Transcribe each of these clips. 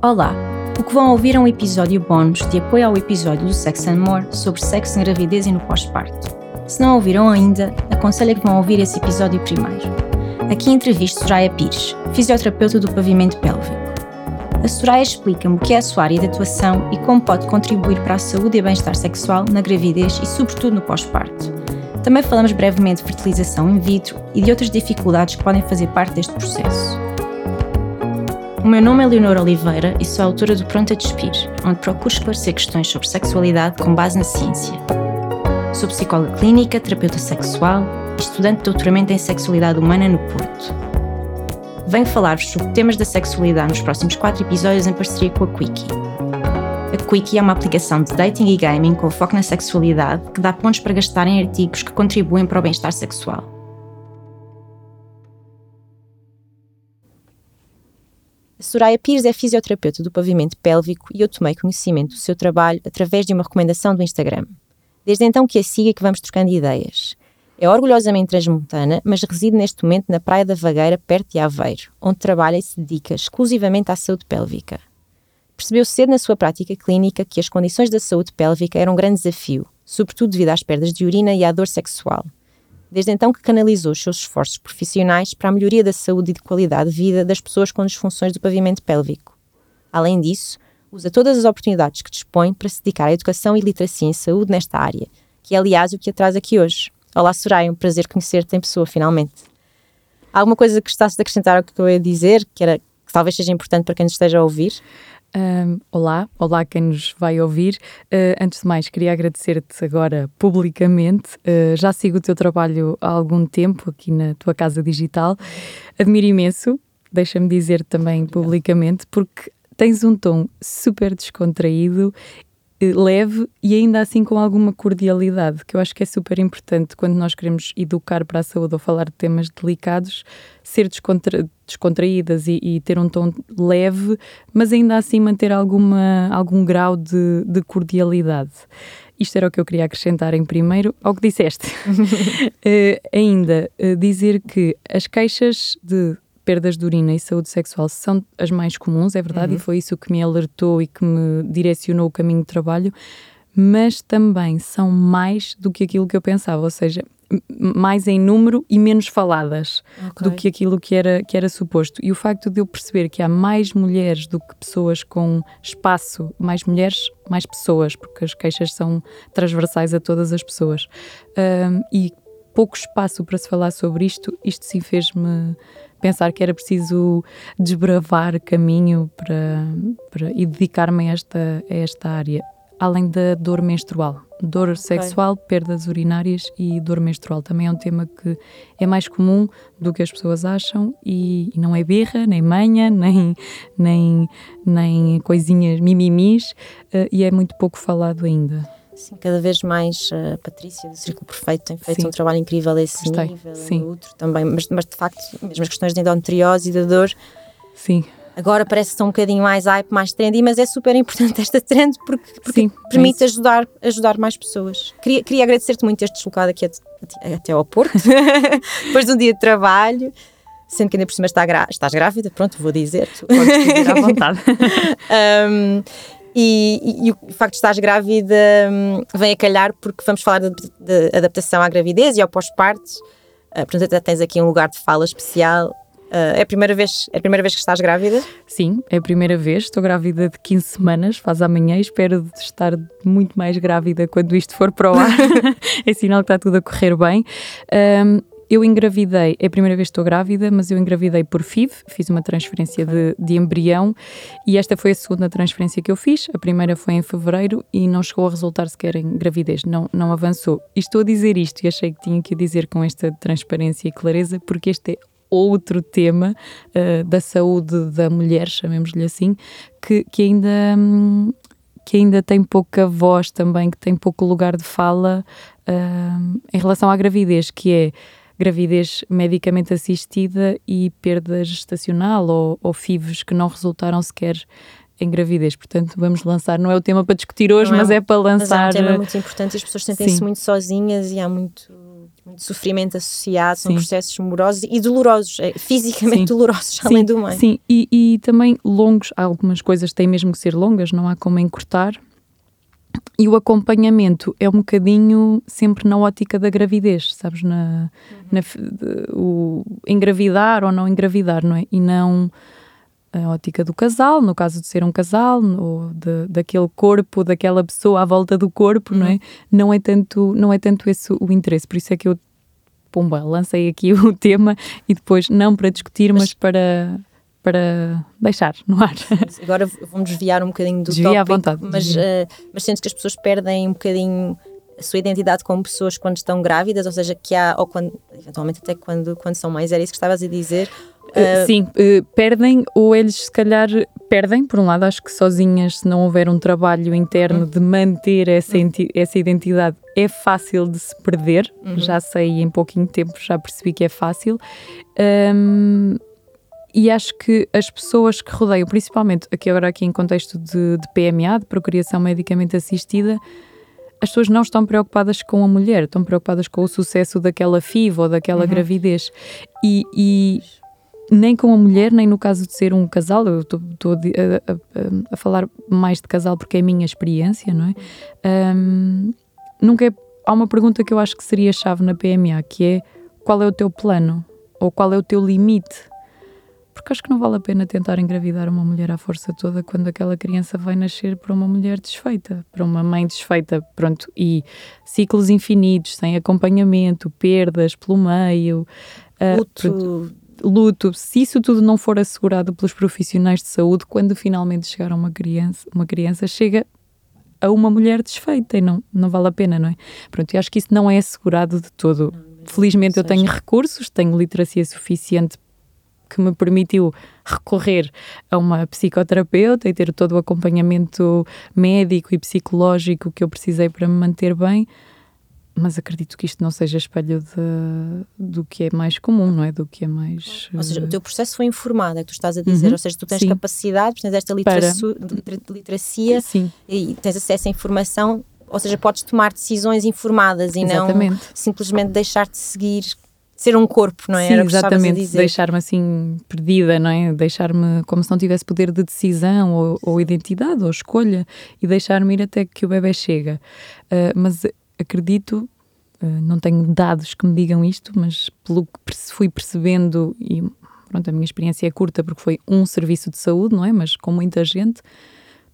Olá! O que vão ouvir é um episódio bónus de apoio ao episódio do Sex and More sobre sexo, gravidez e no pós-parto. Se não ouviram ainda, aconselho que vão ouvir esse episódio primeiro. Aqui entrevisto Soraya Pires, fisioterapeuta do pavimento pélvico. A Soraya explica-me o que é a sua área de atuação e como pode contribuir para a saúde e bem-estar sexual na gravidez e, sobretudo, no pós-parto. Também falamos brevemente de fertilização in vitro e de outras dificuldades que podem fazer parte deste processo. O meu nome é Leonor Oliveira e sou autora do Pronto a Despir, onde procuro esclarecer questões sobre sexualidade com base na ciência. Sou psicóloga clínica, terapeuta sexual e estudante de doutoramento em sexualidade humana no Porto. Venho falar-vos sobre temas da sexualidade nos próximos quatro episódios em parceria com a Quickie. A Quickie é uma aplicação de dating e gaming com foco na sexualidade que dá pontos para gastar em artigos que contribuem para o bem-estar sexual. Soraya Pires é fisioterapeuta do pavimento pélvico e eu tomei conhecimento do seu trabalho através de uma recomendação do Instagram. Desde então que a siga e que vamos trocando ideias. É orgulhosamente transmontana, mas reside neste momento na Praia da Vagueira, perto de Aveiro, onde trabalha e se dedica exclusivamente à saúde pélvica. Percebeu cedo na sua prática clínica que as condições da saúde pélvica eram um grande desafio, sobretudo devido às perdas de urina e à dor sexual desde então que canalizou os seus esforços profissionais para a melhoria da saúde e de qualidade de vida das pessoas com disfunções do pavimento pélvico. Além disso, usa todas as oportunidades que dispõe para se dedicar à educação e literacia em saúde nesta área, que é aliás o que a traz aqui hoje. Olá Soraya, um prazer conhecer-te em pessoa finalmente. Há alguma coisa que gostasses de acrescentar ao que eu ia dizer, que, era, que talvez seja importante para quem nos esteja a ouvir? Um, olá, olá quem nos vai ouvir. Uh, antes de mais, queria agradecer-te agora publicamente. Uh, já sigo o teu trabalho há algum tempo aqui na tua casa digital. Admiro imenso, deixa-me dizer também publicamente, porque tens um tom super descontraído leve e ainda assim com alguma cordialidade, que eu acho que é super importante quando nós queremos educar para a saúde ou falar de temas delicados, ser descontra descontraídas e, e, ter um tom leve, mas ainda assim manter alguma, algum grau de, de cordialidade. Isto era o que eu queria acrescentar em primeiro ao que disseste. uh, ainda uh, dizer que as queixas de perdas de urina e saúde sexual são as mais comuns, é verdade, uhum. e foi isso que me alertou e que me direcionou o caminho de trabalho, mas também são mais do que aquilo que eu pensava, ou seja, mais em número e menos faladas okay. do que aquilo que era, que era suposto. E o facto de eu perceber que há mais mulheres do que pessoas com espaço, mais mulheres, mais pessoas, porque as queixas são transversais a todas as pessoas, um, e pouco espaço para se falar sobre isto, isto sim fez-me pensar que era preciso desbravar caminho para, para e dedicar-me a esta, a esta área, além da dor menstrual. Dor okay. sexual, perdas urinárias e dor menstrual também é um tema que é mais comum do que as pessoas acham e, e não é berra, nem manha, nem, nem, nem coisinhas mimimis uh, e é muito pouco falado ainda. Sim, cada vez mais a Patrícia do Círculo Perfeito tem feito Sim. um trabalho incrível a esse Gostei. nível, Sim. outro também, mas, mas de facto, mesmo as questões de endometriose e da dor. Sim. Agora parece que estão um bocadinho mais hype, mais trendy, mas é super importante esta trend porque, porque Sim, é permite é ajudar, ajudar mais pessoas. Queria, queria agradecer-te muito este deslocado aqui até ao Porto, depois de um dia de trabalho sendo que ainda por cima está estás grávida, pronto, vou dizer. Podes dizer à vontade. um, E, e, e, o facto de estás grávida hum, vem a calhar porque vamos falar de, de adaptação à gravidez e ao pós-parto. Uh, portanto, até tens aqui um lugar de fala especial. Uh, é, a primeira vez, é a primeira vez que estás grávida? Sim, é a primeira vez. Estou grávida de 15 semanas, faz amanhã. Espero estar muito mais grávida quando isto for para o ar. é sinal que está tudo a correr bem. Um, eu engravidei, é a primeira vez que estou grávida, mas eu engravidei por FIV, fiz uma transferência de, de, embrião e esta foi a segunda transferência que eu fiz. A primeira foi em fevereiro e não chegou a resultar sequer em gravidez, não, não avançou. E estou a dizer isto e achei que tinha que dizer com esta transparência e clareza, porque este é outro tema uh, da saúde da mulher, chamemos-lhe assim, que, que ainda. Hum, que ainda tem pouca voz também, que tem pouco lugar de fala uh, em relação à gravidez, que é gravidez medicamente assistida e perda gestacional ou, ou FIVs que não resultaram sequer em gravidez. Portanto, vamos lançar, não é o tema para discutir hoje, é mas é, é para lançar. Mas é um tema muito importante as pessoas sentem-se muito sozinhas e há muito muito sofrimento associado, são processos morosos e dolorosos, é, fisicamente sim. dolorosos, sim, além do meio. Sim, e, e também longos, algumas coisas têm mesmo que ser longas, não há como encurtar. E o acompanhamento é um bocadinho sempre na ótica da gravidez, sabes? Na, uhum. na de, o engravidar ou não engravidar, não é? E não a ótica do casal, no caso de ser um casal, ou de, daquele corpo, daquela pessoa à volta do corpo, uhum. não é? Uhum. Não é tanto, não é tanto esse o interesse. Por isso é que eu, pumba, lancei aqui o tema e depois não para discutir, mas, mas para para deixar no ar. Agora vamos desviar um bocadinho do Desvia tópico, à vontade. mas, uh, mas sentes que as pessoas perdem um bocadinho a sua identidade como pessoas quando estão grávidas, ou seja, que há, ou quando, eventualmente até quando, quando são mães, era isso que estavas a dizer, Uh, sim, uh, perdem ou eles se calhar perdem, por um lado, acho que sozinhas, se não houver um trabalho interno de manter essa, essa identidade, é fácil de se perder. Uhum. Já sei em pouquinho tempo, já percebi que é fácil. Um, e acho que as pessoas que rodeiam, principalmente aqui agora aqui em contexto de, de PMA, de procriação medicamente assistida, as pessoas não estão preocupadas com a mulher, estão preocupadas com o sucesso daquela FIV ou daquela uhum. gravidez. E, e nem com a mulher, nem no caso de ser um casal, eu estou a, a, a, falar mais de casal porque é a minha experiência, não é? Um, nunca é, há uma pergunta que eu acho que seria chave na PMA, que é qual é o teu plano? Ou qual é o teu limite? Porque acho que não vale a pena tentar engravidar uma mulher à força toda quando aquela criança vai nascer para uma mulher desfeita, para uma mãe desfeita, pronto, e ciclos infinitos, sem acompanhamento, perdas pelo meio. Uh, Luto luto, se isso tudo não for assegurado pelos profissionais de saúde, quando finalmente chegar uma criança, uma criança chega a uma mulher desfeita e não, não vale a pena, não é? Pronto, e acho que isso não é assegurado de todo. Felizmente eu tenho recursos, tenho literacia suficiente que me permitiu recorrer a uma psicoterapeuta e ter todo o acompanhamento médico e psicológico que eu precisei para me manter bem mas acredito que isto não seja espelho de, do que é mais comum, não é? Do que é mais. Ou seja, o teu processo foi informado, é que tu estás a dizer, uhum, ou seja, tu tens sim. capacidade, tens esta literacia, literacia e tens acesso à informação, ou seja, podes tomar decisões informadas e exatamente. não simplesmente deixar-te seguir. Ser um corpo, não é? Sim, exatamente. Deixar-me assim perdida, não é? Deixar-me como se não tivesse poder de decisão ou, ou identidade ou escolha e deixar-me ir até que o bebê chega. Uh, mas acredito, uh, não tenho dados que me digam isto, mas pelo que fui percebendo, e pronto, a minha experiência é curta porque foi um serviço de saúde, não é? Mas com muita gente,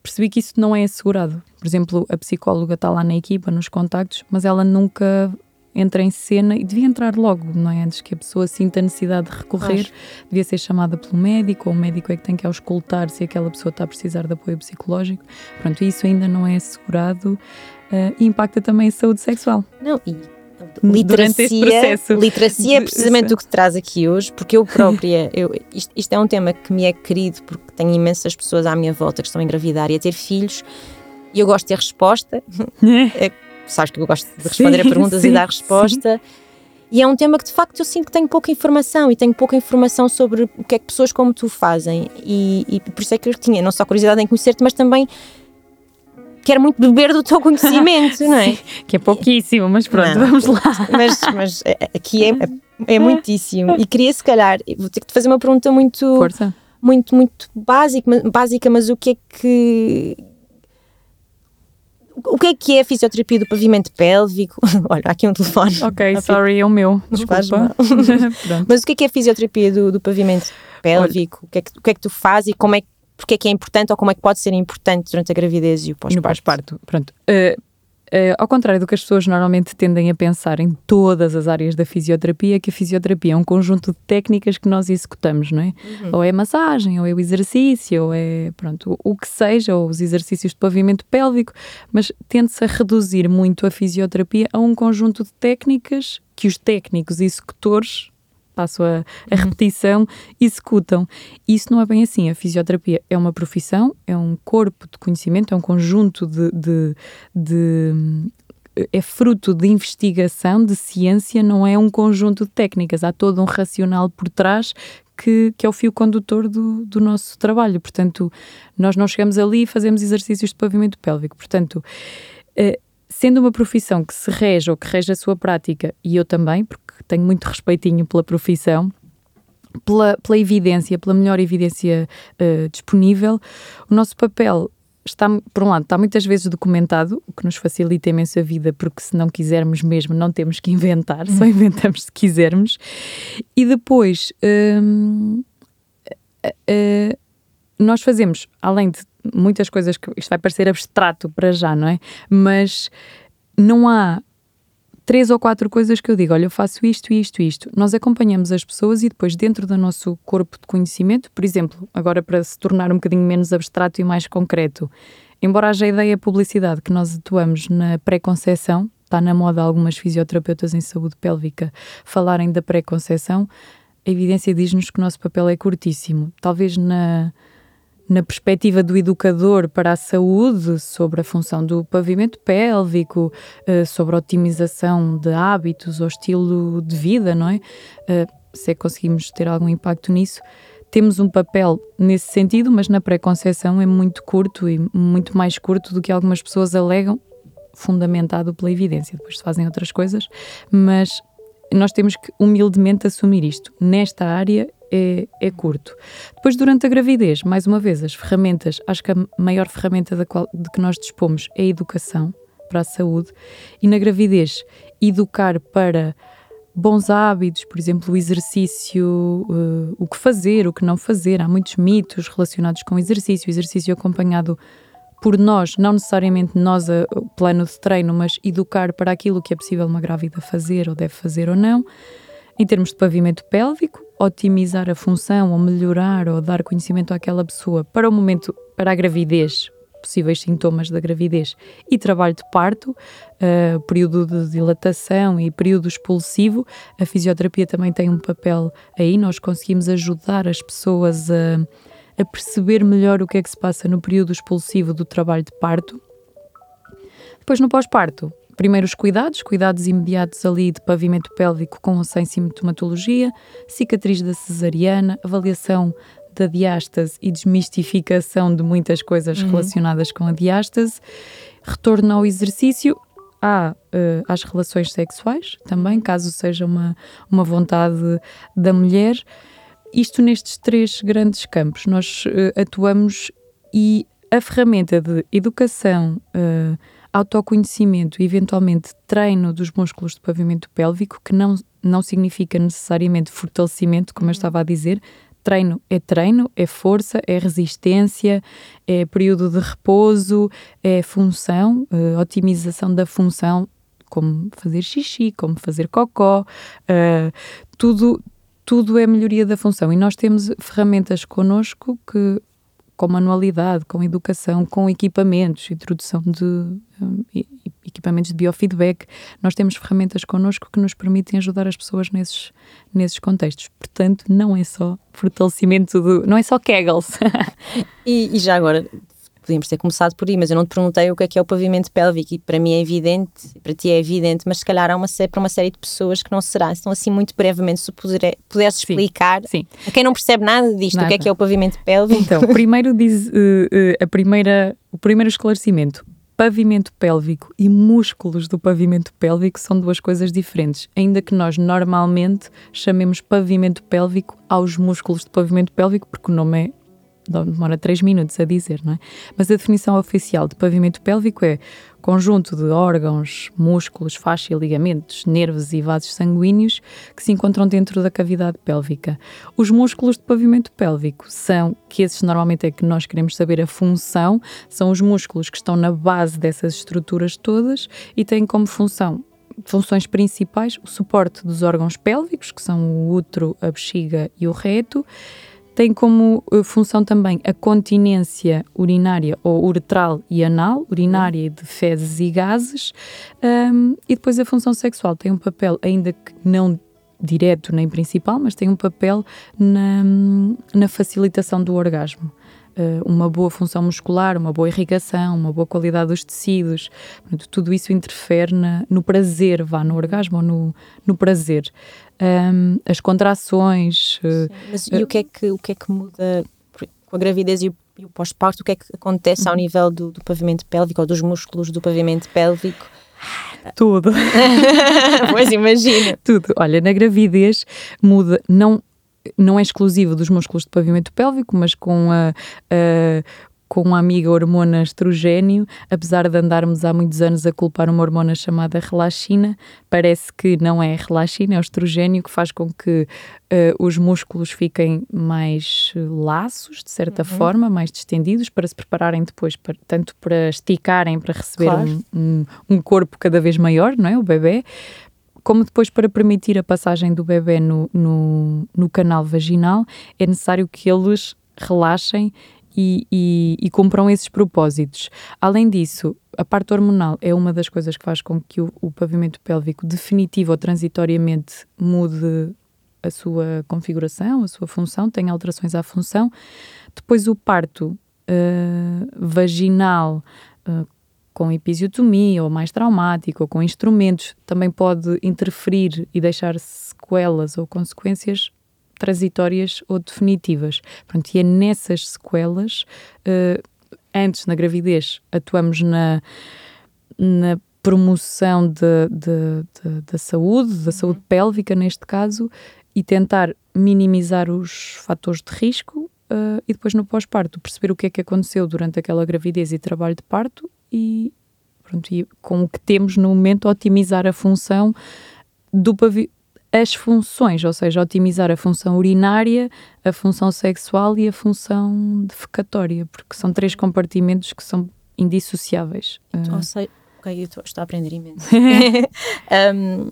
percebi que isso não é assegurado. Por exemplo, a psicóloga está lá na equipa, nos contactos, mas ela nunca entra em cena e devia entrar logo, não é? Antes que a pessoa sinta a necessidade de recorrer, Acho. devia ser chamada pelo médico, ou o médico é que tem que auscultar se aquela pessoa está a precisar de apoio psicológico. Pronto, isso ainda não é assegurado uh, e impacta também a saúde sexual. Não, e literacia, literacia é precisamente o que te traz aqui hoje, porque eu própria, eu, isto, isto, é um tema que me é querido porque tenho imensas pessoas à minha volta que estão a engravidar e a ter filhos e eu gosto de ter resposta. sabes que eu gosto de responder sim, a perguntas sim, e dar resposta. Sim. E é um tema que de facto eu sinto que tenho pouca informação e tenho pouca informação sobre o que é que pessoas como tu fazem. E, e por isso é que eu tinha não só curiosidade em conhecer-te, mas também quero muito beber do teu conhecimento, não é? Sim, que é pouquíssimo, mas pronto, não, vamos lá. Mas, mas aqui é, é, é muitíssimo. E queria, se calhar, vou ter que te fazer uma pergunta muito. Força. Muito, muito básica, básica, mas o que é que. O que é que é a fisioterapia do pavimento pélvico? Olha, aqui um telefone. Ok, sorry, é o meu. Desculpa. mas o que é que é a fisioterapia do, do pavimento pélvico? O que, é que, o que é que tu fazes e como é que porque é que é importante ou como é que pode ser importante durante a gravidez e o pós-parto. pós-parto, pronto. Uh, uh, ao contrário do que as pessoas normalmente tendem a pensar em todas as áreas da fisioterapia, que a fisioterapia é um conjunto de técnicas que nós executamos, não é? Uhum. Ou é massagem, ou é o exercício, ou é, pronto, o, que seja, ou os exercícios de pavimento pélvico, mas tende-se a reduzir muito a fisioterapia a um conjunto de técnicas que os técnicos executores passo a, a uhum. repetição, executam. Isso não é bem assim. A fisioterapia é uma profissão, é um corpo de conhecimento, é um conjunto de, de, de é fruto de investigação, de ciência, não é um conjunto de técnicas. Há todo um racional por trás que, que é o fio condutor do, do nosso trabalho. Portanto, nós não chegamos ali e fazemos exercícios de pavimento pélvico. Portanto, eh, sendo uma profissão que se rege ou que rege a sua prática, e eu também, porque tenho muito respeitinho pela profissão, pela, pela evidência, pela melhor evidência uh, disponível, o nosso papel está, por um lado, está muitas vezes documentado, o que nos facilita imenso a vida, porque se não quisermos mesmo, não temos que inventar, só inventamos se quisermos. E depois, hum, uh, nós fazemos, além de muitas coisas que isto vai parecer abstrato para já, não é? Mas não há três ou quatro coisas que eu digo, olha, eu faço isto, isto, isto. Nós acompanhamos as pessoas e depois dentro do nosso corpo de conhecimento, por exemplo, agora para se tornar um bocadinho menos abstrato e mais concreto, embora haja a ideia publicidade que nós atuamos na pré-conceição, está na moda algumas fisioterapeutas em saúde pélvica falarem da pré-conceição, a evidência diz-nos que o nosso papel é curtíssimo. Talvez na na perspectiva do educador para a saúde, sobre a função do pavimento pélvico, uh, sobre a otimização de hábitos ou estilo de vida, não é? Uh, se é que conseguimos ter algum impacto nisso, temos um papel nesse sentido, mas na pré-conceição é muito curto e muito mais curto do que algumas pessoas alegam, fundamentado pela evidência. Depois se fazem outras coisas, mas nós temos que humildemente assumir isto. Nesta área é, é curto. Depois, durante a gravidez, mais uma vez, as ferramentas, acho que a maior ferramenta da qual, de que nós dispomos é a educação para a saúde e na gravidez, educar para bons hábitos, por exemplo, o exercício, uh, o que fazer, o que não fazer. Há muitos mitos relacionados com exercício, exercício acompanhado por nós, não necessariamente nós a, o plano de treino, mas educar para aquilo que é possível uma grávida fazer ou deve fazer ou não. Em termos de pavimento pélvico, otimizar a função ou melhorar ou dar conhecimento àquela pessoa para o momento, para a gravidez, possíveis sintomas da gravidez e trabalho de parto, uh, período de dilatação e período expulsivo. A fisioterapia também tem um papel aí, nós conseguimos ajudar as pessoas a, a perceber melhor o que é que se passa no período expulsivo do trabalho de parto. Depois, no pós-parto, Primeiros cuidados, cuidados imediatos ali de pavimento pélvico com ou sem sintomatologia, cicatriz da cesariana, avaliação da diástase e desmistificação de muitas coisas uhum. relacionadas com a diástase, retorno ao exercício, há uh, às relações sexuais também, caso seja uma, uma vontade da mulher. Isto nestes três grandes campos. Nós uh, atuamos e a ferramenta de educação, uh, autoconhecimento e eventualmente treino dos músculos do pavimento pélvico, que não, não significa necessariamente fortalecimento, como eu estava a dizer. Treino é treino, é força, é resistência, é período de repouso, é função, é, otimização da função, como fazer xixi, como fazer cocó, uh, tudo, tudo é melhoria da função. E nós temos ferramentas connosco que com manualidade, com educação, com equipamentos, introdução de um, equipamentos de biofeedback. Nós temos ferramentas connosco que nos permitem ajudar as pessoas nesses, nesses contextos. Portanto, não é só fortalecimento do. não é só Kegels. e, e já agora, podíamos ter começado por aí, mas eu não te perguntei o que é que é o pavimento pélvico e para mim é evidente, para ti é evidente, mas se calhar há uma para uma série de pessoas que não será. Então, assim, muito brevemente, se puder, pudesse explicar sim, sim. a quem não percebe nada disto, nada. o que é que é o pavimento pélvico. Então, primeiro diz uh, uh, a primeira, o primeiro esclarecimento. Pavimento pélvico e músculos do pavimento pélvico são duas coisas diferentes, ainda que nós normalmente chamemos pavimento pélvico aos músculos do pavimento pélvico, porque o nome é demora 3 minutos a dizer, não é? Mas a definição oficial de pavimento pélvico é conjunto de órgãos, músculos, faixa, ligamentos, nervos e vasos sanguíneos que se encontram dentro da cavidade pélvica. Os músculos de pavimento pélvico são, que esses normalmente é que nós queremos saber a função, são os músculos que estão na base dessas estruturas todas e têm como função funções principais o suporte dos órgãos pélvicos, que são o útero, a bexiga e o reto, tem como uh, função também a continência urinária ou uretral e anal, urinária de fezes e gases, um, e depois a função sexual tem um papel, ainda que não direto nem principal, mas tem um papel na, na facilitação do orgasmo. Uh, uma boa função muscular, uma boa irrigação, uma boa qualidade dos tecidos, tudo isso interfere na, no prazer, vá no orgasmo ou no, no prazer um, as contrações. Uh, Mas e uh, o que, é que, o que é que muda com a gravidez e o e o pós-parto, o que é que acontece ao uhum. nível do, do pavimento pélvico ou dos músculos do pavimento pélvico? Tudo. pois imagina. Tudo. Olha, na gravidez muda, não, não é exclusivo dos músculos do pavimento pélvico, mas com a, a com a amiga hormona estrogênio, apesar de andarmos há muitos anos a culpar uma hormona chamada relaxina, parece que não é relaxina, é o estrogênio que faz com que uh, os músculos fiquem mais laços, de certa uhum. forma, mais distendidos, para se prepararem depois, para, tanto para esticarem, para receber claro. um, um, um corpo cada vez maior, não é? O bebê, como depois para permitir a passagem do bebê no, no, no canal vaginal, é necessário que eles relaxem e, e, e cumpram esses propósitos. Além disso, a parte hormonal é uma das coisas que faz com que o, o pavimento pélvico definitivo ou transitoriamente mude a sua configuração, a sua função, tenha alterações à função. Depois o parto uh, vaginal uh, com episiotomia ou mais traumático ou com instrumentos também pode interferir e deixar sequelas ou consequências transitórias ou definitivas. Pronto, e é nessas sequelas, uh, antes na gravidez, atuamos na, na promoção de, de, de, da saúde, da saúde uhum. pélvica neste caso, e tentar minimizar os fatores de risco uh, e depois no pós-parto perceber o que é que aconteceu durante aquela gravidez e trabalho de parto e, pronto, e com o que temos no momento otimizar a função do as funções, ou seja, otimizar a função urinária, a função sexual e a função defecatória, porque são três compartimentos que são indissociáveis. Então, uh... sei, ok, eu estou, a aprender imenso. um,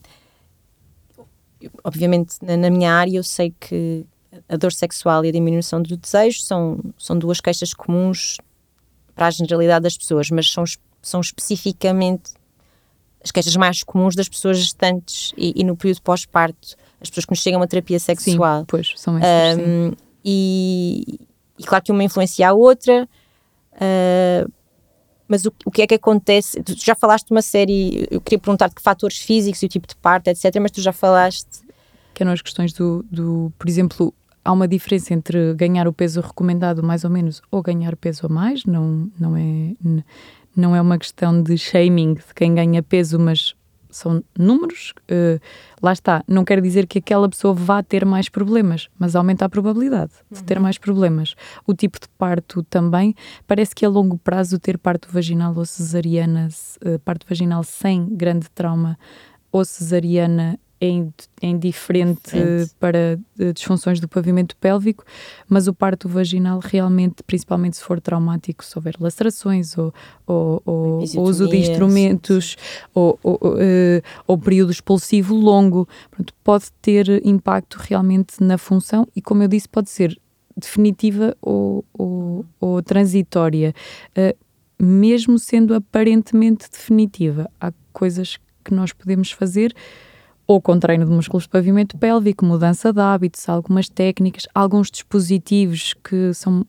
obviamente, na, na, minha área, eu sei que a dor sexual e a diminuição do desejo são, são duas queixas comuns para a generalidade das pessoas, mas são, são especificamente as queixas mais comuns das pessoas gestantes e, e no período pós-parto, as pessoas que nos chegam a terapia sexual. Sim, pois, são essas, um, e, e, claro que uma influencia a outra, uh, mas o, o, que é que acontece? Tu já falaste de uma série, eu queria perguntar-te que fatores físicos e o tipo de parto, etc., mas tu já falaste. Que eram as questões do, do, por exemplo, há uma diferença entre ganhar o peso recomendado mais ou menos ou ganhar peso a mais, não, não é não é uma questão de shaming de quem ganha peso, mas são números. Uh, lá está. Não quer dizer que aquela pessoa vá ter mais problemas, mas aumenta a probabilidade de uhum. ter mais problemas. O tipo de parto também. Parece que a longo prazo ter parto vaginal ou cesariana, uh, parto vaginal sem grande trauma ou cesariana é, indiferente é para eh, disfunções do pavimento pélvico, mas o parto vaginal realmente, principalmente se for traumático, se houver lacerações ou, ou, ou, ou uso de instrumentos ou, ou, uh, ou, período expulsivo longo, pronto, pode ter impacto realmente na função e, como eu disse, pode ser definitiva ou, ou, ou transitória. Uh, mesmo sendo aparentemente definitiva, há coisas que nós podemos fazer ou com treino de músculos de pavimento pélvico, mudança de hábitos, algumas técnicas, alguns dispositivos que são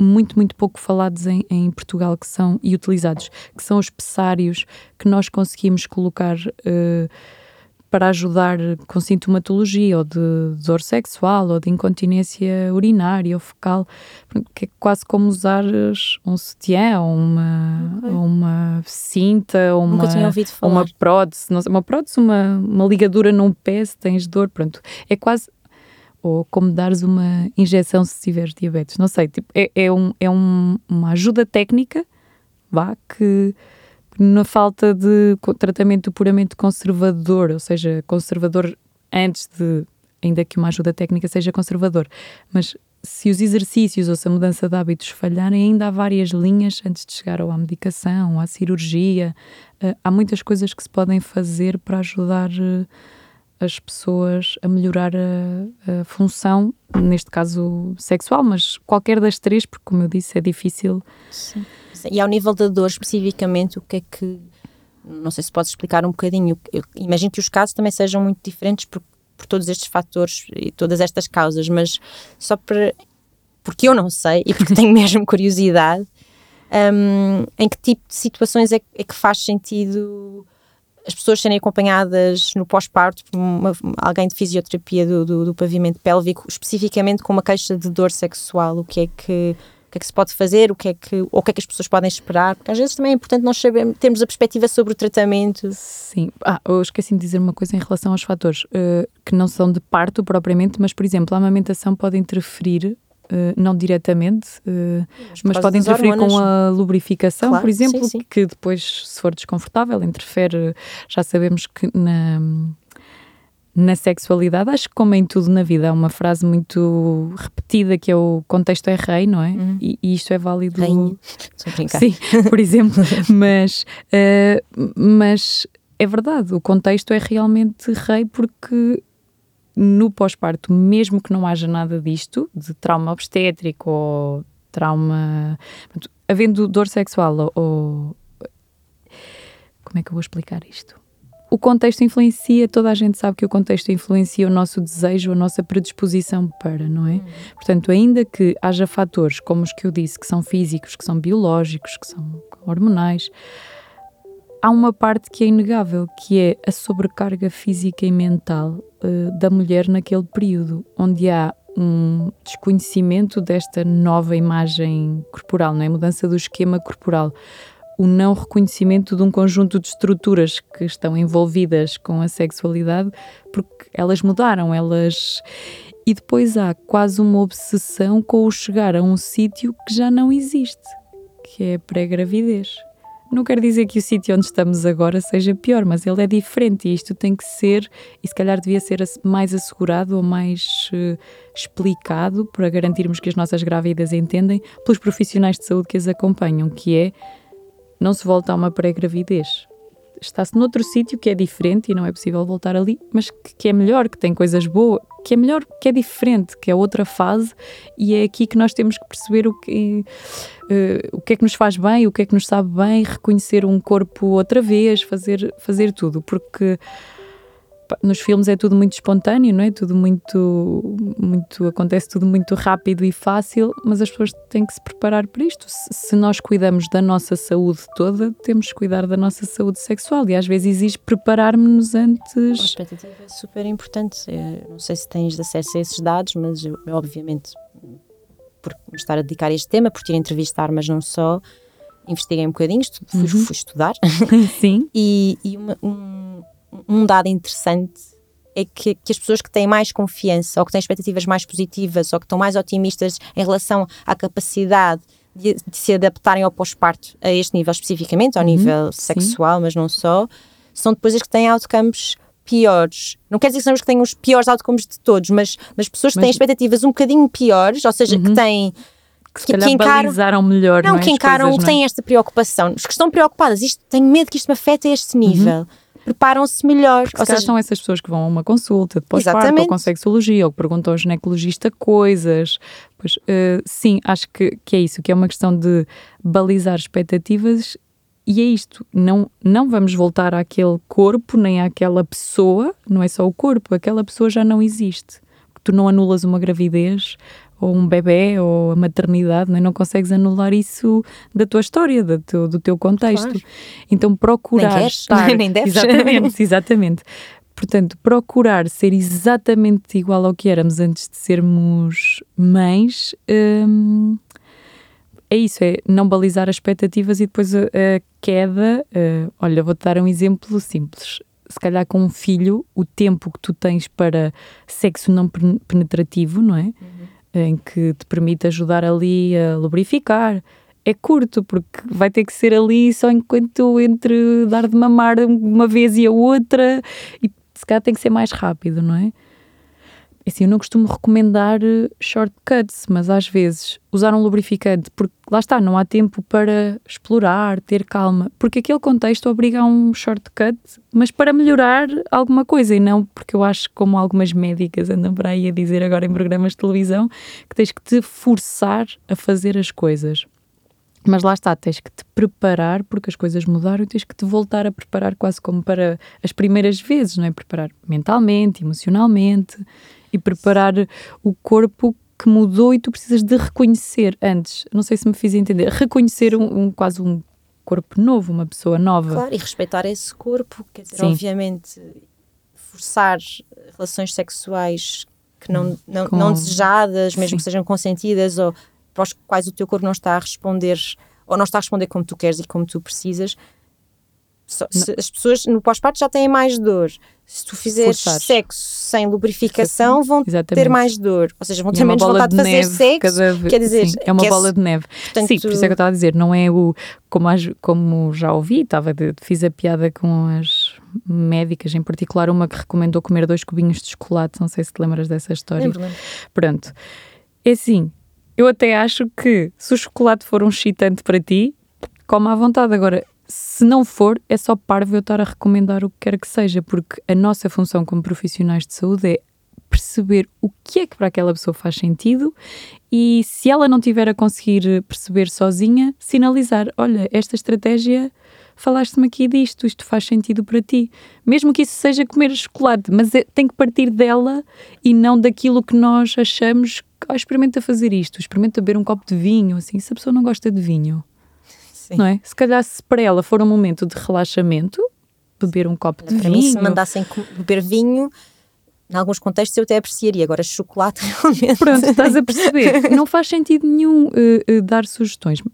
muito, muito pouco falados em, em, Portugal que são e utilizados, que são os pessários que nós conseguimos colocar uh, para ajudar com sintomatologia ou de dor sexual ou de incontinência urinária ou fecal, que é quase como usar um sutiã ou uma, okay. ou uma cinta ou uma, uma prótese, não uma prótese, uma, uma ligadura num pé se tens dor, pronto, é quase ou como dares uma injeção se tiveres diabetes, não sei, tipo, é, é, um, é um, uma ajuda técnica, vá, que na falta de tratamento puramente conservador, ou seja, conservador antes de, ainda que uma ajuda técnica seja conservador, mas se os exercícios ou se a mudança de hábitos falharem, ainda há várias linhas antes de chegar à medicação, à cirurgia. Uh, há muitas coisas que se podem fazer para ajudar uh, as pessoas a melhorar a, a, função, neste caso sexual, mas qualquer das três, porque, como eu disse, é difícil. Sim e ao nível da dor, especificamente, o que é que. Não sei se podes explicar um bocadinho. Eu imagino que os casos também sejam muito diferentes por, por todos estes fatores e todas estas causas, mas só para. Porque eu não sei e porque tenho mesmo curiosidade, um, em que tipo de situações é, é que faz sentido as pessoas serem acompanhadas no pós-parto por uma, alguém de fisioterapia do, do, do, pavimento pélvico, especificamente com uma queixa de dor sexual, o que é que que é que se pode fazer, o que é que, ou o que é que as pessoas podem esperar, porque às vezes também é importante nós sabermos, termos a perspectiva sobre o tratamento. Sim, ah, eu esqueci de dizer uma coisa em relação aos fatores uh, que não são de parto propriamente, mas por exemplo, a amamentação pode interferir Uh, não diretamente, uh, mas, mas pode interferir hormonas. com a lubrificação, claro, por exemplo, sim, sim. que depois, se for desconfortável, interfere. Já sabemos que na, na sexualidade, acho que como em tudo na vida, há uma frase muito repetida que é o contexto é rei, não é? Uhum. E, e, isto é válido. Rainha. Sim, por exemplo. mas, uh, mas é verdade, o contexto é realmente rei porque no pós-parto, mesmo que não haja nada disto, de trauma obstétrico ou trauma. havendo dor sexual ou. Como é que eu vou explicar isto? O contexto influencia, toda a gente sabe que o contexto influencia o nosso desejo, a nossa predisposição para, não é? Portanto, ainda que haja fatores como os que eu disse, que são físicos, que são biológicos, que são hormonais, há uma parte que é inegável, que é a sobrecarga física e mental uh, da mulher naquele período, onde há um desconhecimento desta nova imagem corporal, não é? mudança do esquema corporal, o não reconhecimento de um conjunto de estruturas que estão envolvidas com a sexualidade, porque elas mudaram, elas e depois há quase uma obsessão com o chegar a um sítio que já não existe, que é a pré-gravidez. Não quer dizer que o sítio onde estamos agora seja pior, mas ele é diferente e isto tem que ser, e se calhar devia ser mais assegurado ou mais uh, explicado para garantirmos que as nossas grávidas entendem pelos profissionais de saúde que as acompanham, que é não se volta a uma pré-gravidez. Está-se noutro sítio que é diferente e não é possível voltar ali, mas que, que, é melhor, que tem coisas boas, que é melhor, que é diferente, que é outra fase e é aqui que nós temos que perceber o que, uh, o que é que nos faz bem, o que é que nos sabe bem, reconhecer um corpo outra vez, fazer, fazer tudo, porque nos filmes é tudo muito espontâneo, não é? Tudo muito, muito acontece tudo muito rápido e fácil, mas as pessoas têm que se preparar para isto. Se nós cuidamos da nossa saúde toda, temos que cuidar da nossa saúde sexual e às vezes exige preparar-nos antes. A expectativa é super importante. Eu não sei se tens acesso a esses dados, mas eu, obviamente, por me estar a dedicar a este tema, por ter entrevistar, mas não só, investiguei um bocadinho, fui, uhum. fui estudar. Sim. e, e uma, um, um dado interessante é que, que, as pessoas que têm mais confiança ou que têm expectativas mais positivas ou que estão mais otimistas em relação à capacidade de, de se adaptarem ao pós-parto a este nível especificamente, ao uhum, nível sexual, sim. mas não só, são depois as que têm outcomes piores. Não quer dizer que são os que têm os piores outcomes de todos, mas, mas pessoas que mas... têm expectativas um bocadinho piores, ou seja, uhum. que têm que se que encaram, melhor, não, não é? que encaram, coisas, que têm esta preocupação, os que estão preocupadas, isto, tenho medo que isto me afete a este nível. Uhum preparam-se melhor. Porque ou seja, são essas pessoas que vão a uma consulta de pós-parto ou com sexologia ou que perguntam ao ginecologista coisas. Pois, uh, sim, acho que, que é isso, que é uma questão de balizar expectativas e é isto, não, não vamos voltar àquele corpo nem àquela pessoa, não é só o corpo, aquela pessoa já não existe. Tu não anulas uma gravidez ou um bebê ou a maternidade, não, é? não consegues anular isso da tua história, do teu, do teu contexto. Claro. Então procurar nem queres, estar nem deves. exatamente, exatamente. Portanto, procurar ser exatamente igual ao que éramos antes de sermos mães hum, é isso, é não balizar as expectativas e depois a, a queda. Uh, olha, vou-te dar um exemplo simples. Se calhar com um filho, o tempo que tu tens para sexo não penetrativo, não é? Uhum em que te permite ajudar ali a lubrificar. É curto, porque vai ter que ser ali só enquanto entre dar de mamar uma vez e a outra, e se calhar tem que ser mais rápido, não é? Assim, eu não costumo recomendar eh, shortcuts, mas às vezes usar um lubrificante, porque lá está, não há tempo para explorar, ter calma, porque aquele contexto obriga a um shortcut, mas para melhorar alguma coisa, e não porque eu acho, como algumas médicas andam para aí a dizer agora em programas de televisão, que tens que te forçar a fazer as coisas. Mas lá está, tens que te preparar porque as coisas mudaram e tens que te voltar a preparar quase como para as primeiras vezes, não é? Preparar mentalmente, emocionalmente e preparar o corpo que mudou e tu precisas de reconhecer antes. Não sei se me fiz entender. Reconhecer um, um quase um corpo novo, uma pessoa nova. Claro, e respeitar esse corpo, quer dizer, Sim. obviamente, forçar relações sexuais que não, não, Com... não desejadas, mesmo Sim. que sejam consentidas, ou para os quais o teu corpo não está a responder ou não está a responder como tu queres e como tu precisas, se, as pessoas no pós-parto já têm mais dor. Se tu fizeres sexo sem lubrificação, vão Exatamente. ter mais dor. Ou seja, vão ter menos vontade de, de fazer sexo. Cada... Quer dizer, sim, é uma bola de neve. Portanto, sim, por isso é que eu estava a dizer, não é o. Como, como já ouvi, estava fiz a piada com as médicas, em particular uma que recomendou comer dois cubinhos de chocolate. Não sei se te lembras dessa história. Lembro, lembro. Pronto. É assim, eu até acho que se o chocolate for um excitante para ti, coma à vontade. Agora, se não for, é só parvo eu estar a recomendar o que quer que seja, porque a nossa função como profissionais de saúde é perceber o que é que para aquela pessoa faz sentido e se ela não tiver a conseguir perceber sozinha, sinalizar: olha, esta estratégia falaste-me aqui disto, isto faz sentido para ti. Mesmo que isso seja comer chocolate, mas é, tem que partir dela e não daquilo que nós achamos. Ah, experimenta fazer isto, experimenta beber um copo de vinho, assim, se a pessoa não gosta de vinho, Sim. não é? Se calhar se para ela for um momento de relaxamento, beber um copo de para vinho. Mim, se mandassem beber vinho, em alguns contextos eu até apreciaria, agora chocolate realmente. Pronto, estás a perceber. Não faz sentido nenhum uh, uh, dar sugestões, uh,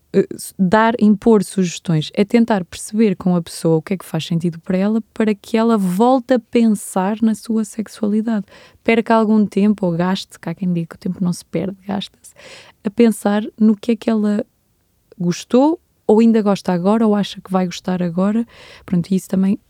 dar, impor sugestões. É tentar perceber com a pessoa o que é que faz sentido para ela para que ela volte a pensar na sua sexualidade. Perca algum tempo ou gaste, cá quem diga que o tempo não se perde, gasta-se, a pensar no que é que ela gostou ou ainda gosta agora ou acha que vai gostar agora. Pronto, isso também,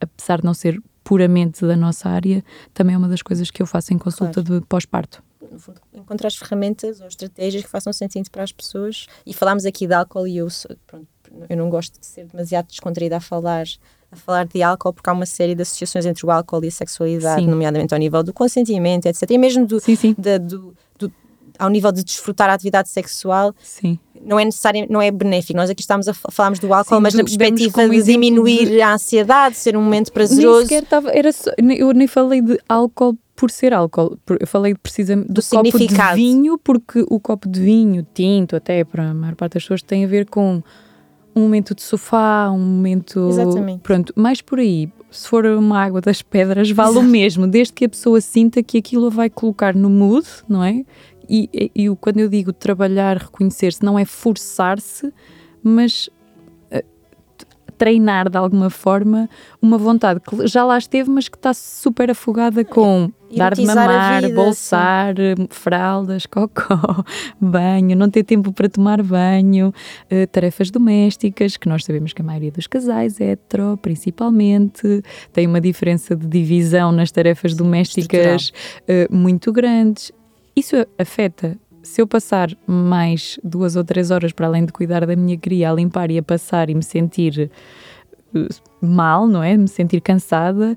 apesar de não ser puramente da nossa área, também é uma das coisas que eu faço em consulta claro. de pós-parto. No fundo, encontrar as ferramentas ou estratégias que façam sentido para as pessoas. E falámos aqui de álcool e eu, pronto, eu não gosto de ser demasiado descontraída a falar a falar de álcool porque há uma série de associações entre o álcool e a sexualidade, sim. nomeadamente ao nível do consentimento, etc. E mesmo do, sim, sim. Da, do, do, ao nível de desfrutar a atividade sexual. Sim não é necessário, não é benéfico. Nós aqui estamos a falarmos do álcool, Sim, mas na perspectiva de diminuir de... a ansiedade, ser um momento prazeroso. Nem estava, era só, eu nem falei de álcool por ser álcool, eu falei precisamente do, do copo de vinho, porque o copo de vinho, tinto, até para a maior parte das pessoas, tem a ver com um momento de sofá, um momento. Exatamente. Pronto, mais por aí. Se for uma água das pedras, vale Exato. o mesmo, desde que a pessoa sinta que aquilo a vai colocar no mood, não é? E, e, quando eu digo trabalhar, reconhecer-se, não é forçar-se, mas uh, treinar de alguma forma uma vontade que já lá esteve, mas que está super afogada com dar de mamar, vida, bolsar, sim. fraldas, cocó, banho, não ter tempo para tomar banho, uh, tarefas domésticas, que nós sabemos que a maioria dos casais, hetero principalmente, tem uma diferença de divisão nas tarefas domésticas uh, muito grandes isso afeta. Se eu passar mais duas ou três horas para além de cuidar da minha cria, a limpar e a passar e me sentir uh, mal, não é? Me sentir cansada,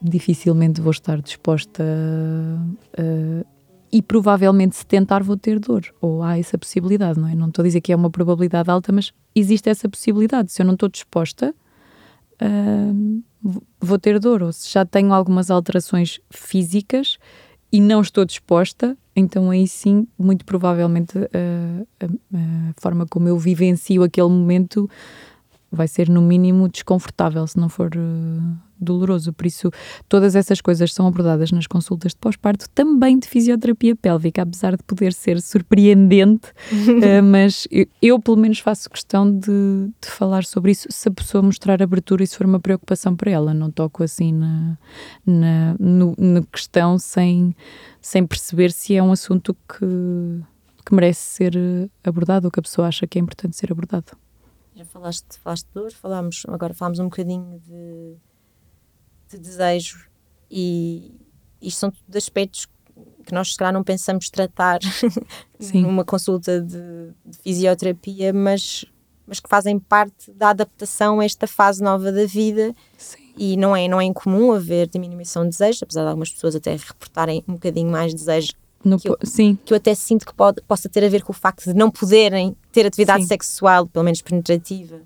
dificilmente vou estar disposta uh, e provavelmente se tentar vou ter dor. Ou há essa possibilidade, não é? Não estou a dizer que é uma probabilidade alta, mas existe essa possibilidade. Se eu não estou disposta, uh, vou ter dor. Ou se já tenho algumas alterações físicas e não estou disposta, então aí sim, muito provavelmente a, a, a, forma como eu vivencio aquele momento vai ser no mínimo desconfortável, se não for uh, doloroso. Por isso, todas essas coisas são abordadas nas consultas de pós-parto, também de fisioterapia pélvica, apesar de poder ser surpreendente, uh, mas eu, eu, pelo menos faço questão de, de, falar sobre isso se a pessoa mostrar abertura e se for uma preocupação para ela. Não toco assim na, na, no, na questão sem, sem perceber se é um assunto que, que merece ser abordado ou que a pessoa acha que é importante ser abordado já falaste, falaste de dor, falámos, agora falámos um bocadinho de, de desejo e isto são tudo aspectos que nós se calhar não pensamos tratar numa consulta de, de, fisioterapia, mas, mas que fazem parte da adaptação a esta fase nova da vida Sim. e não é, não é incomum haver diminuição de desejo, apesar de algumas pessoas até reportarem um bocadinho mais desejo no, que, eu, sim. que eu até sinto que pode, possa ter a ver com o facto de não poderem ter atividade sim. sexual, pelo menos penetrativa,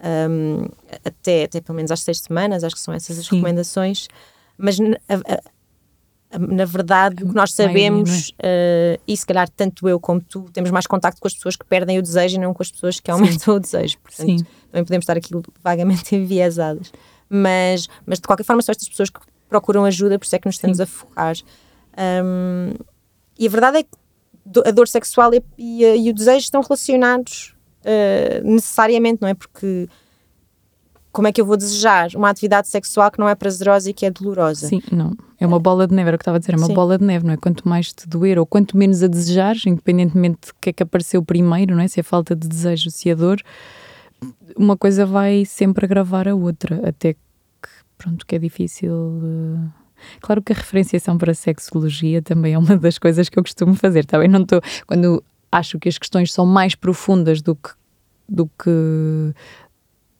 um, até, até pelo menos às seis semanas, acho que são essas as sim. recomendações. Mas a, a, a, na verdade, o que nós sabemos, uh, e se calhar tanto eu como tu, temos mais contacto com as pessoas que perdem o desejo e não com as pessoas que aumentam o desejo. Portanto, sim. também podemos estar aqui vagamente enviesadas. Mas, mas de qualquer forma, são estas pessoas que procuram ajuda, por isso é que nos estamos a focar. Um, e a verdade é que a dor sexual e, e, e o desejo estão relacionados uh, necessariamente, não é? Porque como é que eu vou desejar uma atividade sexual que não é prazerosa e que é dolorosa? Sim, não. É uma bola de neve, era o que estava a dizer, é uma Sim. bola de neve, não é? Quanto mais te doer ou quanto menos a desejares, independentemente do que é que apareceu primeiro, não é? Se é falta de desejo, se é dor, uma coisa vai sempre agravar a outra, até que, pronto, que é difícil. Uh... Claro que a referenciação para a sexologia também é uma das coisas que eu costumo fazer, também tá não estou. Quando acho que as questões são mais profundas do que do que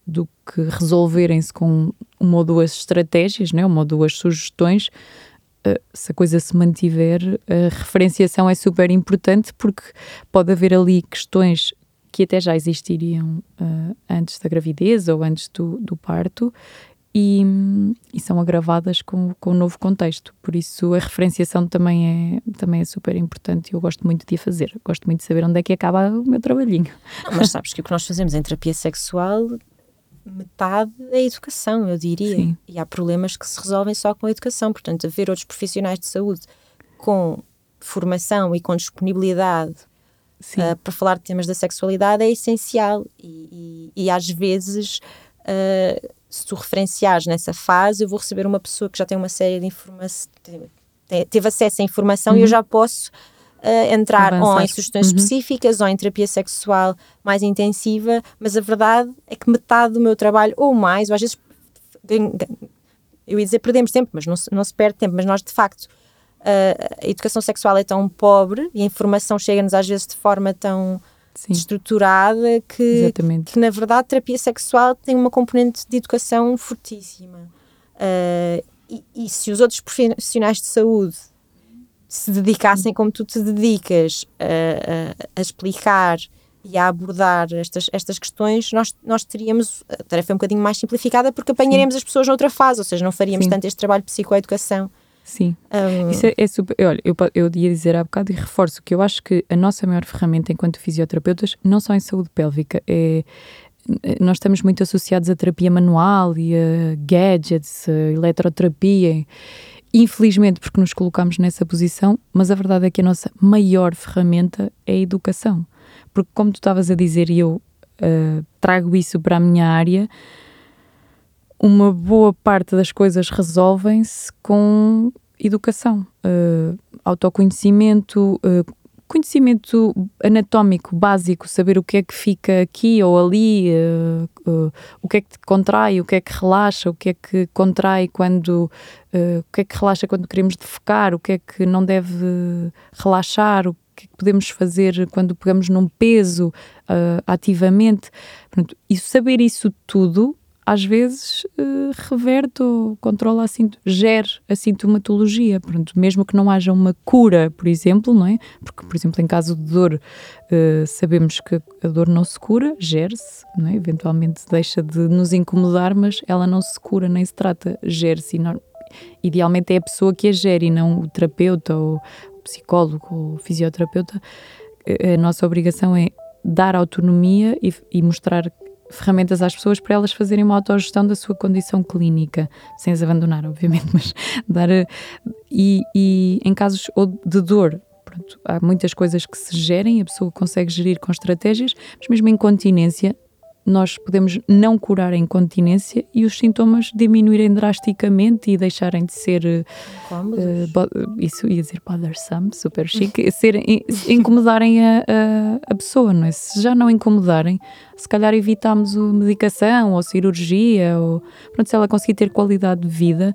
do que resolverem-se com uma ou duas estratégias, né? uma ou duas sugestões, uh, se a coisa se mantiver, a referenciação é super importante porque pode haver ali questões que até já existiriam uh, antes da gravidez ou antes do, do parto e, e, são agravadas com, com o novo contexto. Por isso, a referenciação também é, também é super importante e eu gosto muito de a fazer. Gosto muito de saber onde é que acaba o meu trabalhinho. Não, mas sabes que o que nós fazemos em terapia sexual, metade é educação, eu diria. Sim. E há problemas que se resolvem só com a educação. Portanto, haver outros profissionais de saúde com formação e com disponibilidade uh, para falar de temas da sexualidade é essencial. E, e, e às vezes. Uh, se tu referenciares nessa fase, eu vou receber uma pessoa que já tem uma série de informações, teve acesso à informação uhum. e eu uhum. já posso uh, entrar Avançar. ou em sugestões uhum. específicas ou em terapia sexual mais intensiva, mas a verdade é que metade do meu trabalho, ou mais, ou às vezes, eu ia dizer perdemos tempo, mas não se, não se perde tempo, mas nós de facto. Uh, a educação sexual é tão pobre e a informação chega-nos às vezes de forma tão Sim. estruturada que, que, na verdade, terapia sexual tem uma componente de educação fortíssima. Uh, e, e, se os outros profissionais de saúde se dedicassem como tu te dedicas a, a, a explicar e a abordar estas, estas questões, nós, nós teríamos a tarefa um bocadinho mais simplificada porque apanharemos Sim. as pessoas noutra fase, ou seja, não faríamos Sim. tanto este trabalho de psicoeducação Sim, um... isso é, é, super. Olha, eu, eu ia dizer há bocado e reforço que eu acho que a nossa maior ferramenta enquanto fisioterapeutas, não só em saúde pélvica, é. Nós estamos muito associados à terapia manual e a gadgets, a eletroterapia, infelizmente porque nos colocamos nessa posição, mas a verdade é que a nossa maior ferramenta é a educação. Porque, como tu estavas a dizer, e eu uh, trago isso para a minha área, uma boa parte das coisas resolvem-se com educação, uh, autoconhecimento, uh, conhecimento anatómico básico, saber o que é que fica aqui ou ali, uh, o que é que contrai, o que é que relaxa, o que é que contrai quando, o que é que relaxa quando queremos defecar, o que é que não deve relaxar, o que é que podemos fazer quando pegamos num peso ativamente. Pronto, e saber isso tudo às vezes uh, reverte ou controla, assim, gera a sintomatologia. Pronto, mesmo que não haja uma cura, por exemplo, não é? Porque, por exemplo, em caso de dor, uh, sabemos que a dor não se cura, gera-se, é? Eventualmente deixa de nos incomodar, mas ela não se cura nem se trata, gera-se. Idealmente é a pessoa que a gere e não o terapeuta ou o psicólogo ou o fisioterapeuta. A nossa obrigação é dar autonomia e, e mostrar ferramentas às pessoas para elas fazerem uma autogestão da sua condição clínica, sem as abandonar, obviamente, mas dar. E, e em casos de dor, pronto, há muitas coisas que se gerem, a pessoa consegue gerir com estratégias, mas mesmo em continência, nós podemos não curar a incontinência e os sintomas diminuírem drasticamente e deixarem de ser uh, isso ia dizer bothersome, super chique, ser, incomodarem a, a, a, pessoa, não é? Se já não incomodarem, se calhar evitamos a medicação ou cirurgia, ou pronto, se ela conseguir ter qualidade de vida,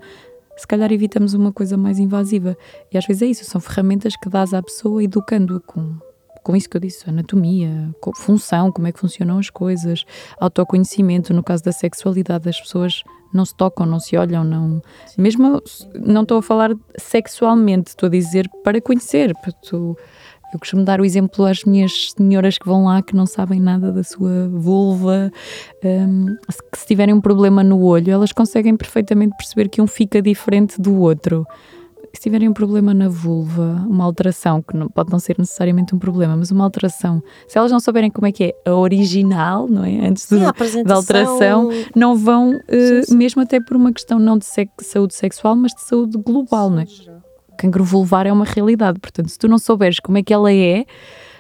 se calhar evitamos uma coisa mais invasiva. E às vezes é isso, são ferramentas que dás à pessoa educando-a com com isso que eu disse, anatomia, função, como é que funcionam as coisas, autoconhecimento, no caso da sexualidade, as pessoas não se tocam, não se olham, não. Sim. Mesmo não estou a falar sexualmente, estou a dizer para conhecer. Para tu, eu costumo dar o exemplo às minhas senhoras que vão lá que não sabem nada da sua vulva, um, que se tiverem um problema no olho, elas conseguem perfeitamente perceber que um fica diferente do outro se tiverem um problema na vulva, uma alteração, que não, pode não ser necessariamente um problema, mas uma alteração, se elas não souberem como é que é a original, não é? Antes sim, do, da alteração, não vão, uh, sim, sim. mesmo até por uma questão não de saúde sexual, mas de saúde global, não é? cancro vulvar é uma realidade. Portanto, se tu não souberes como é que ela é,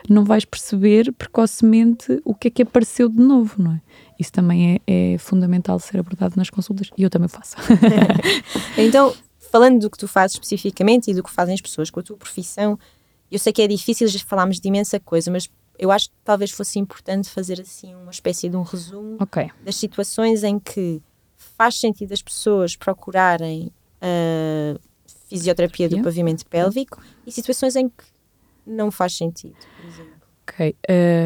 não vais perceber precocemente o que é que apareceu de novo, não é? Isso também é, é fundamental ser abordado nas consultas e eu também faço. então, falando do que tu fazes especificamente e do que fazem as pessoas com a tua profissão, eu sei que é difícil, já falámos de imensa coisa, mas eu acho que talvez fosse importante fazer assim uma espécie de um resumo okay. das situações em que faz sentido as pessoas procurarem a fisioterapia do pavimento pélvico e situações em que não faz sentido, por exemplo. Ok,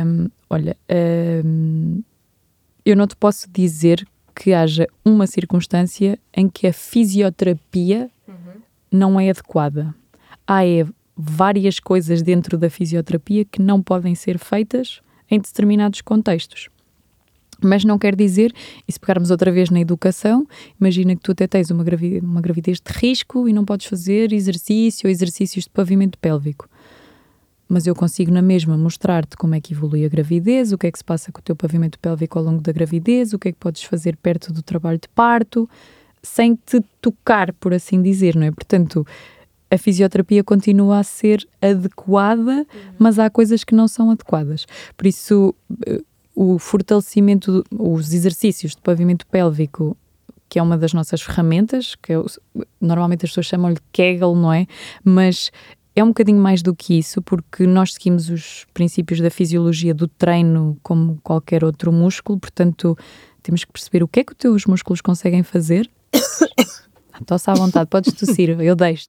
um, olha, um, eu não te posso dizer que haja uma circunstância em que a fisioterapia. Não é adequada. Há é, várias coisas dentro da fisioterapia que não podem ser feitas em determinados contextos. Mas não quer dizer, e se pegarmos outra vez na educação, imagina que tu até tens uma uma gravidez de risco e não podes fazer exercício ou exercícios de pavimento pélvico. Mas eu consigo na mesma mostrar-te como é que evolui a gravidez, o que é que se passa com o teu pavimento pélvico ao longo da gravidez, o que é que podes fazer perto do trabalho de parto, sem te tocar, por assim dizer, não é? Portanto, a fisioterapia continua a ser adequada, uhum. mas há coisas que não são adequadas. Por isso, eh, o fortalecimento, os exercícios de pavimento pélvico, que é uma das nossas ferramentas, que é, normalmente as pessoas chamam-lhe Kegel, não é? Mas é um bocadinho mais do que isso, porque nós seguimos os princípios da fisiologia do treino como qualquer outro músculo, portanto, temos que perceber o que é que os teus músculos conseguem fazer. Tosse à vontade, podes tossir, eu deixo.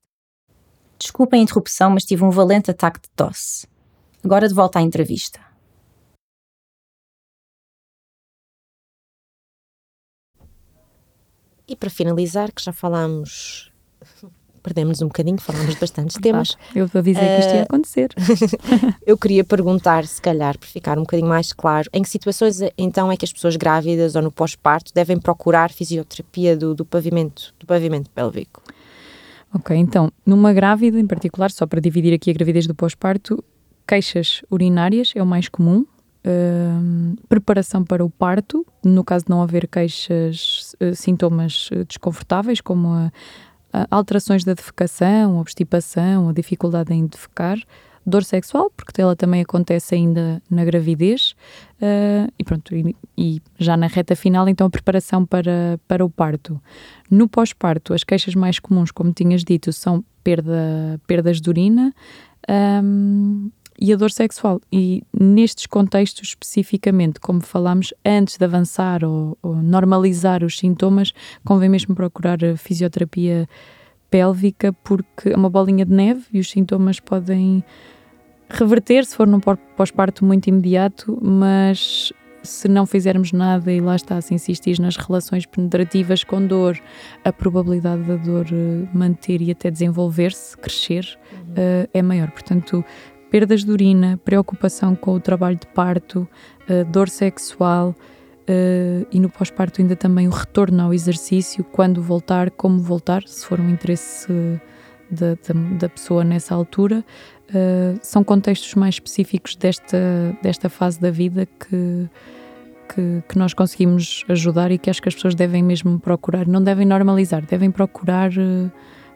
Desculpa a interrupção, mas tive um valente ataque de tosse. Agora de volta à entrevista. E para finalizar, que já falámos, perdemos um bocadinho, falámos de bastantes temas. Eu avisei uh, que isto ia eh, acontecer. eu queria perguntar, se calhar, para ficar um bocadinho mais claro, em que situações então é que as pessoas grávidas ou no pós-parto devem procurar fisioterapia do, do, pavimento, do pavimento pélvico? Ok, então, numa grávida em particular, só para dividir aqui a gravidez do pós-parto, queixas urinárias é o mais comum, Uh, preparação para o parto, no caso de não haver queixas, uh, sintomas desconfortáveis, como a alterações da defecação, obstipação, a dificuldade em defecar, dor sexual, porque ela também acontece ainda na gravidez, uh, e pronto, e, e, já na reta final, então a preparação para, para o parto. No pós-parto, as queixas mais comuns, como tinhas dito, são perda, perdas de urina, um, e a dor sexual. E nestes contextos especificamente, como falámos, antes de avançar ou, ou normalizar os sintomas, convém mesmo procurar a fisioterapia pélvica, porque é uma bolinha de neve e os sintomas podem reverter se for num pós-parto muito imediato, mas se não fizermos nada e lá está, se insistir nas relações penetrativas com dor, a probabilidade da dor eh, manter e até desenvolver-se, crescer, uhum. uh, é maior. Portanto, perdas de urina, preocupação com o trabalho de parto, uh, dor sexual uh, e no pós-parto ainda também o retorno ao exercício, quando voltar, como voltar, se for um interesse da, da, da pessoa nessa altura. São contextos mais específicos desta, desta fase da vida que, que, que, nós conseguimos ajudar e que acho que as pessoas devem mesmo procurar, não devem normalizar, devem procurar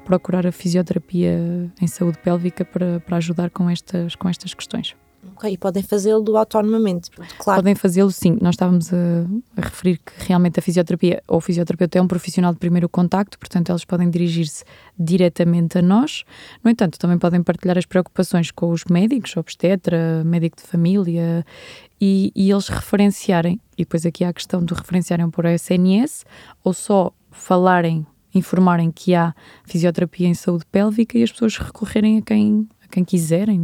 procurar a fisioterapia em saúde pélvica para, para ajudar com estas, com estas questões. Ok, e podem fazê-lo autonomamente, claro. Podem fazê-lo sim. Nós estávamos a, a, referir que realmente a fisioterapia ou o fisioterapeuta é um profissional de primeiro contacto, portanto eles podem dirigir-se diretamente a nós. No entanto, também podem partilhar as preocupações com os médicos, obstetra, médico de família e, e eles referenciarem. E depois aqui há a questão de referenciarem por SNS ou só falarem informarem que há fisioterapia em saúde pélvica e as pessoas recorrerem a quem, a quem quiserem,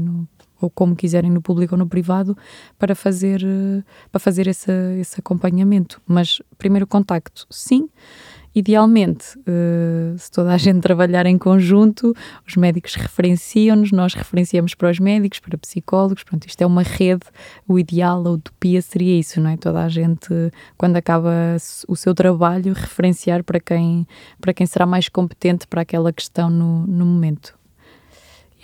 ou como quiserem, no público ou no privado, para fazer, eh, para fazer esse, esse acompanhamento. Mas primeiro contacto, sim. Idealmente, uh, se toda a gente trabalhar em conjunto, os médicos referenciam-nos, nós referenciamos para os médicos, para psicólogos, pronto, isto é uma rede, o ideal, a utopia seria isso, não é? Toda a gente, quando acaba o seu trabalho, referenciar para quem, para quem será mais competente para aquela questão no, no momento.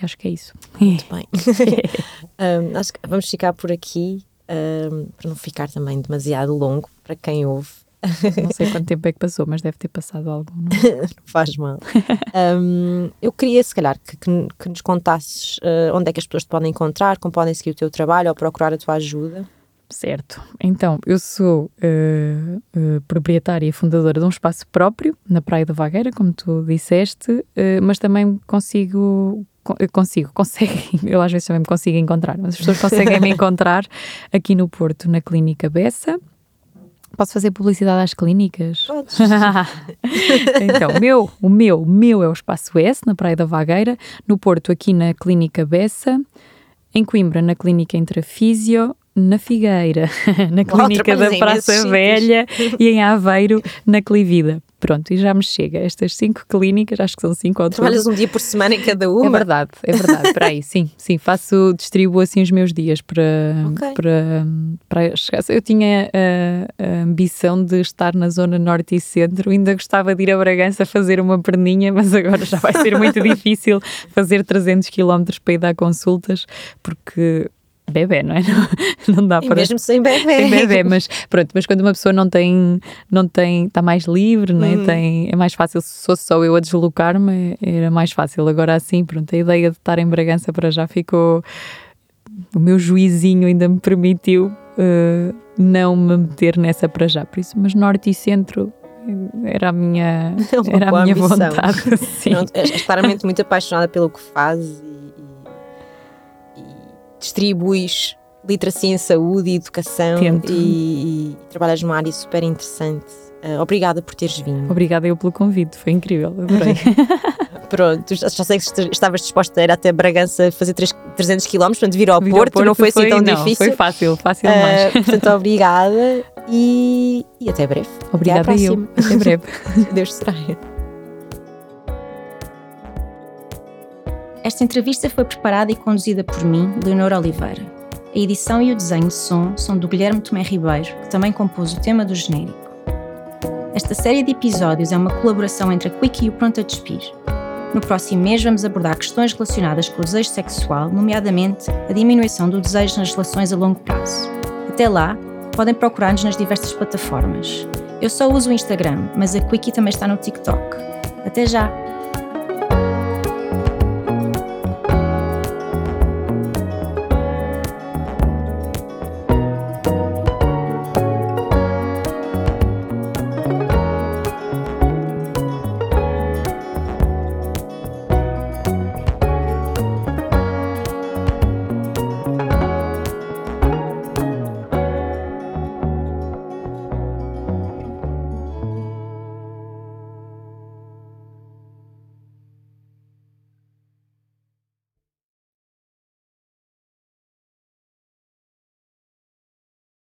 E acho que é isso. Muito bem. um, acho que vamos ficar por aqui, um, para não ficar também demasiado longo para quem ouve. Não sei quanto tempo é que passou, mas deve ter passado algum. Não faz mal. um, eu queria, se calhar, que, que, que nos contasses uh, onde é que as pessoas te podem encontrar, como podem seguir o teu trabalho ou procurar a tua ajuda. Certo. Então, eu sou uh, uh, proprietária e fundadora de um espaço próprio na Praia da Vagueira, como tu disseste, uh, mas também consigo consigo, conseguem, eu às vezes também me consigo encontrar, mas as pessoas conseguem me encontrar aqui no Porto, na Clínica Bessa. Posso fazer publicidade às clínicas? Podes. então, o meu, o meu, o meu é o Espaço S, na Praia da Vagueira, no Porto, aqui na Clínica Bessa, em Coimbra, na Clínica Intrafísio, na Figueira, na Clínica da Praça Velha e em Aveiro, na Clivida. Pronto, e já me chega. Estas cinco clínicas, acho que são cinco ou Trabalhas um dia por semana em cada uma? É verdade, é verdade. Para aí, sim, sim. Faço, distribuo assim os meus dias para, okay. para, para chegar. Eu tinha a, a, ambição de estar na zona norte e centro, ainda gostava de ir a Bragança fazer uma perninha, mas agora já vai ser muito difícil fazer 300 km para ir dar consultas, porque bebê, não é? Não, não dá e para. Mesmo sem bebê. Sem bebê, mas pronto, mas quando uma pessoa não tem, não tem, está mais livre, não é? Hum. Tem, é mais fácil, se fosse só eu a deslocar-me, era mais fácil. Agora assim, pronto, a ideia de estar em Bragança para já ficou. O meu juizinho ainda me permitiu uh, não me meter nessa para já, por isso, mas norte e centro era a minha, é era a minha vontade. Sim. Não, és claramente muito apaixonada pelo que fazes distribuis literacia em saúde e educação e, e, trabalhas numa área super interessante. Uh, obrigada por teres vindo. Obrigada eu pelo convite, foi incrível, adorei. Pronto, já, já sei que estavas disposta a ir até Bragança fazer 3, 300 km, portanto vir ao, vir Porto, ao Porto, não foi, assim tão não, difícil. Foi fácil, fácil uh, Portanto, obrigada e, e até breve. Obrigada até eu, até breve. Deus te traia. Esta entrevista foi preparada e conduzida por mim, Leonor Oliveira. A edição e o desenho de som são do Guilherme Tomé Ribeiro, que também compôs o tema do genérico. Esta série de episódios é uma colaboração entre a Quick e o Pronto a Despir. No próximo mês vamos abordar questões relacionadas com o desejo sexual, nomeadamente a diminuição do desejo nas relações a longo prazo. Até lá, podem procurar-nos nas diversas plataformas. Eu só uso o Instagram, mas a Quickie também está no TikTok. Até já!